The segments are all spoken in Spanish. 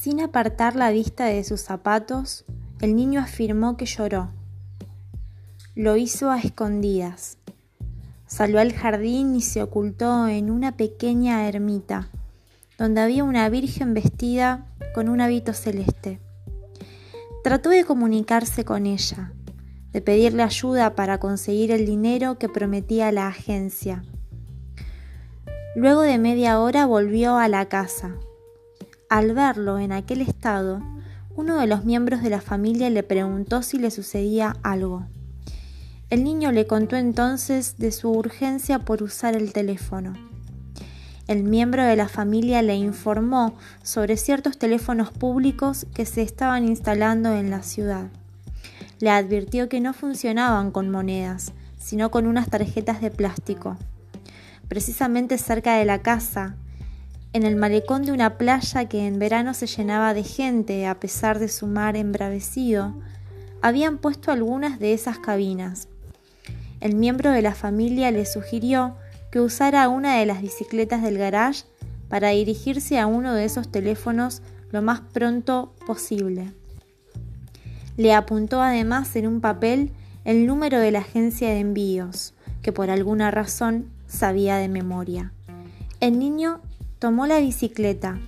Sin apartar la vista de sus zapatos, el niño afirmó que lloró. Lo hizo a escondidas. Salió al jardín y se ocultó en una pequeña ermita, donde había una virgen vestida con un hábito celeste. Trató de comunicarse con ella, de pedirle ayuda para conseguir el dinero que prometía la agencia. Luego de media hora volvió a la casa. Al verlo en aquel estado, uno de los miembros de la familia le preguntó si le sucedía algo. El niño le contó entonces de su urgencia por usar el teléfono. El miembro de la familia le informó sobre ciertos teléfonos públicos que se estaban instalando en la ciudad. Le advirtió que no funcionaban con monedas, sino con unas tarjetas de plástico. Precisamente cerca de la casa, en el malecón de una playa que en verano se llenaba de gente a pesar de su mar embravecido, habían puesto algunas de esas cabinas. El miembro de la familia le sugirió que usara una de las bicicletas del garage para dirigirse a uno de esos teléfonos lo más pronto posible. Le apuntó además en un papel el número de la agencia de envíos, que por alguna razón sabía de memoria. El niño tomó la bicicleta.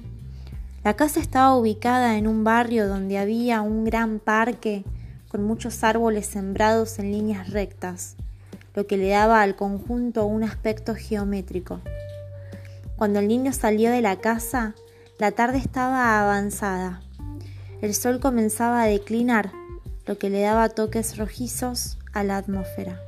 La casa estaba ubicada en un barrio donde había un gran parque con muchos árboles sembrados en líneas rectas lo que le daba al conjunto un aspecto geométrico. Cuando el niño salió de la casa, la tarde estaba avanzada. El sol comenzaba a declinar, lo que le daba toques rojizos a la atmósfera.